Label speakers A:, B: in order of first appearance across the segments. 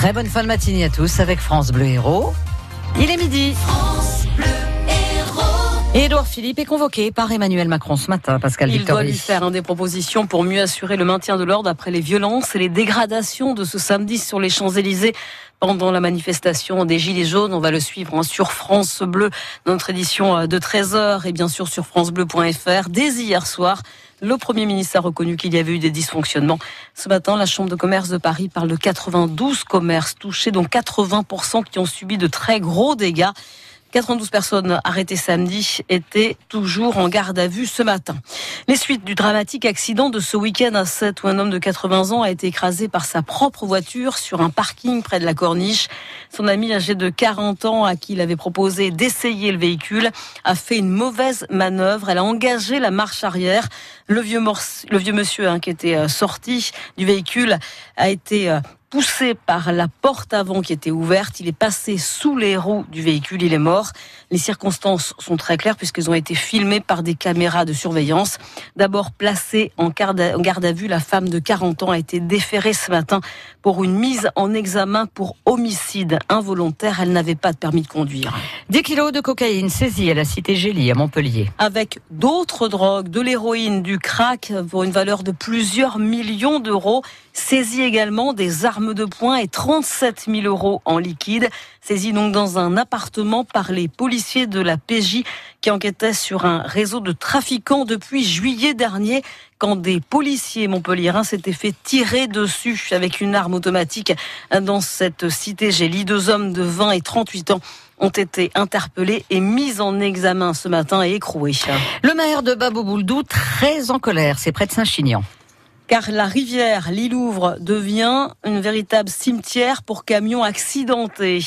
A: Très bonne fin de matinée à tous avec France Bleu Héros. Il est midi. France Bleu Héros. Édouard Philippe est convoqué par Emmanuel Macron ce matin, Pascal
B: Il doit lui faire des propositions pour mieux assurer le maintien de l'ordre après les violences et les dégradations de ce samedi sur les Champs-Élysées pendant la manifestation des Gilets jaunes. On va le suivre hein, sur France Bleu, notre édition euh, de 13h et bien sûr sur francebleu.fr. Dès hier soir, le Premier ministre a reconnu qu'il y avait eu des dysfonctionnements. Ce matin, la Chambre de commerce de Paris parle de 92 commerces touchés, dont 80% qui ont subi de très gros dégâts. 92 personnes arrêtées samedi étaient toujours en garde à vue ce matin. Les suites du dramatique accident de ce week-end à 7 où un homme de 80 ans a été écrasé par sa propre voiture sur un parking près de la corniche. Son ami âgé de 40 ans à qui il avait proposé d'essayer le véhicule a fait une mauvaise manœuvre. Elle a engagé la marche arrière. Le vieux, le vieux monsieur hein, qui était euh, sorti du véhicule a été euh, poussé par la porte avant qui était ouverte. Il est passé sous les roues du véhicule. Il est mort. Les circonstances sont très claires puisqu'elles ont été filmées par des caméras de surveillance. D'abord placée en garde, à, vue, la femme de 40 ans a été déférée ce matin pour une mise en examen pour homicide involontaire. Elle n'avait pas de permis de conduire.
A: 10 kilos de cocaïne saisis à la cité Gélie à Montpellier.
B: Avec d'autres drogues, de l'héroïne, du crack pour une valeur de plusieurs millions d'euros. Saisis également des armes de poing et 37 000 euros en liquide. Saisis donc dans un appartement par les policiers de la PJ qui enquêtaient sur un réseau de trafiquants depuis juillet dernier quand des policiers montpelliérains s'étaient fait tirer dessus avec une arme automatique dans cette cité Gélie. Deux hommes de 20 et 38 ans ont été interpellés et mis en examen ce matin et écroués.
A: Le maire de Babou-Bouldou, très en colère, c'est près de Saint-Chinian
B: car la rivière Lilouvre devient une véritable cimetière pour camions accidentés.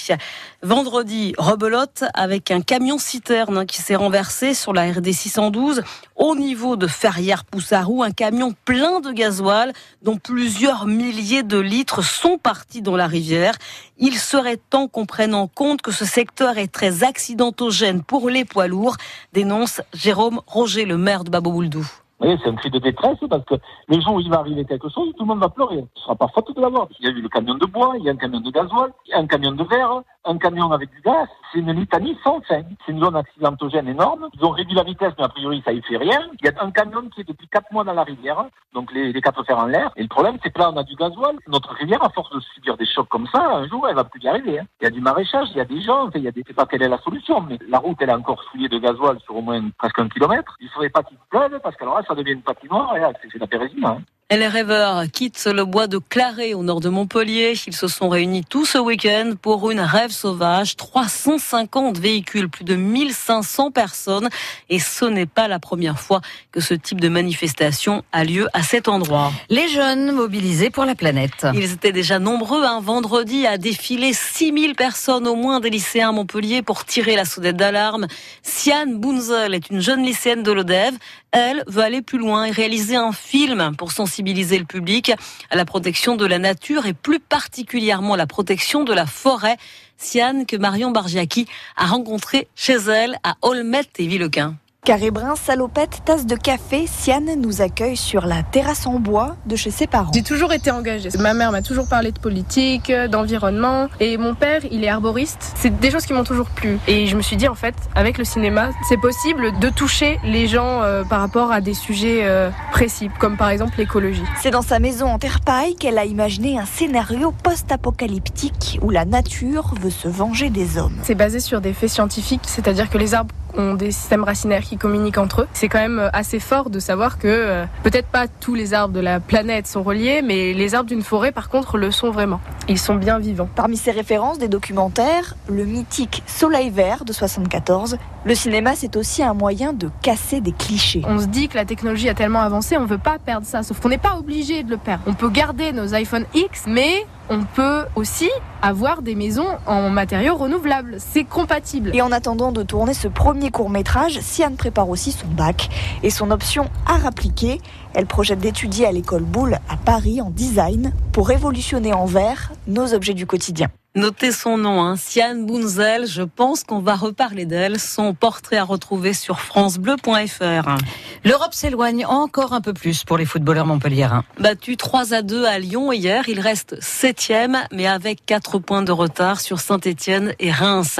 B: Vendredi, rebelote avec un camion citerne qui s'est renversé sur la RD 612 au niveau de Ferrières-Poussarou, un camion plein de gasoil dont plusieurs milliers de litres sont partis dans la rivière. Il serait temps qu'on prenne en compte que ce secteur est très accidentogène pour les poids lourds, dénonce Jérôme Roger, le maire de Babouldou
C: c'est un cri de détresse parce que le jour où il va arriver quelque chose, tout le monde va pleurer. Ce ne sera pas faute de l'avoir. Il y a eu le camion de bois, il y a un camion de gasoil, il y a un camion de verre, un camion avec du gaz. C'est une litanie sans fin. C'est une zone accidentogène énorme. Ils ont réduit la vitesse, mais a priori, ça y fait rien. Il y a un camion qui est depuis quatre mois dans la rivière, donc les, les quatre fers en l'air. Et le problème, c'est que là, on a du gasoil. Notre rivière, à force de subir des chocs comme ça, un jour, elle va plus y arriver. Hein. Il y a du maraîchage, il y a des gens, il y a des... sais pas quelle est la solution, mais la route, elle est encore souillée de gasoil sur au moins presque un kilomètre. Il faudrait pas qu'il pleuve, parce qu'alors là, ça devient une patinoire, et là, c'est la pérésine. Hein.
B: Les rêveurs quittent le bois de Claré au nord de Montpellier. Ils se sont réunis tout ce week-end pour une rêve sauvage. 350 véhicules, plus de 1500 personnes. Et ce n'est pas la première fois que ce type de manifestation a lieu à cet endroit.
A: Les jeunes mobilisés pour la planète.
B: Ils étaient déjà nombreux un vendredi à défiler 6000 personnes au moins des lycéens à Montpellier pour tirer la soudette d'alarme. Siane Bunzel est une jeune lycéenne de l'ODEV. Elle veut aller plus loin et réaliser un film pour sensibiliser le public à la protection de la nature et plus particulièrement à la protection de la forêt. Siane que Marion Bargiaki a rencontré chez elle à Olmet et Villequin.
D: Carré brun, salopette, tasse de café, Siane nous accueille sur la terrasse en bois de chez ses parents.
E: J'ai toujours été engagée. Ma mère m'a toujours parlé de politique, d'environnement et mon père, il est arboriste. C'est des choses qui m'ont toujours plu. Et je me suis dit en fait, avec le cinéma, c'est possible de toucher les gens euh, par rapport à des sujets euh, précis, comme par exemple l'écologie.
D: C'est dans sa maison en terre paille qu'elle a imaginé un scénario post-apocalyptique où la nature veut se venger des hommes.
E: C'est basé sur des faits scientifiques, c'est-à-dire que les arbres ont des systèmes racinaires qui communiquent entre eux. C'est quand même euh, assez fort de savoir que euh, peut-être pas tous les arbres de la planète sont reliés, mais les arbres d'une forêt par contre le sont vraiment. Ils sont bien vivants.
D: Parmi ces références des documentaires, le mythique Soleil vert de 74, le cinéma c'est aussi un moyen de casser des clichés.
E: On se dit que la technologie a tellement avancé, on veut pas perdre ça, sauf qu'on n'est pas obligé de le perdre. On peut garder nos iPhone X, mais on peut aussi avoir des maisons en matériaux renouvelables. C'est compatible.
D: Et en attendant de tourner ce premier court métrage, Sian prépare aussi son bac et son option art appliqué. Elle projette d'étudier à l'école Boulle à Paris en design pour révolutionner en verre nos objets du quotidien.
B: Notez son nom, hein, Siane Bunzel. Je pense qu'on va reparler d'elle. Son portrait à retrouver sur francebleu.fr.
A: L'Europe s'éloigne encore un peu plus pour les footballeurs montpelliérains.
B: Battu 3 à 2 à Lyon hier, il reste septième, mais avec 4 points de retard sur Saint-Etienne et Reims.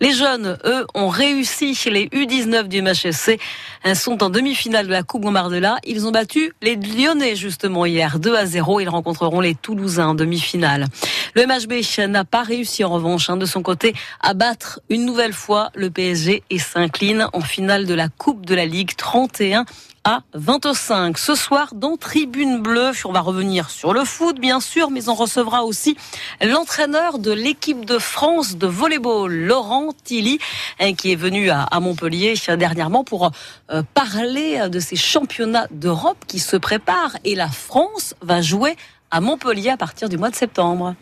B: Les jeunes, eux, ont réussi. Les U19 du MHSC sont en demi-finale de la Coupe Montmardela. Ils ont battu les Lyonnais, justement, hier, 2 à 0. Ils rencontreront les Toulousains en demi-finale. Le MHB n'a pas réussi en revanche hein, de son côté à battre une nouvelle fois le PSG et s'incline en finale de la Coupe de la Ligue 31 à 25. Ce soir, dans Tribune Bleue, on va revenir sur le foot, bien sûr, mais on recevra aussi l'entraîneur de l'équipe de France de volleyball, Laurent Tilly, hein, qui est venu à Montpellier dernièrement pour euh, parler de ces championnats d'Europe qui se préparent. Et la France va jouer à Montpellier à partir du mois de septembre.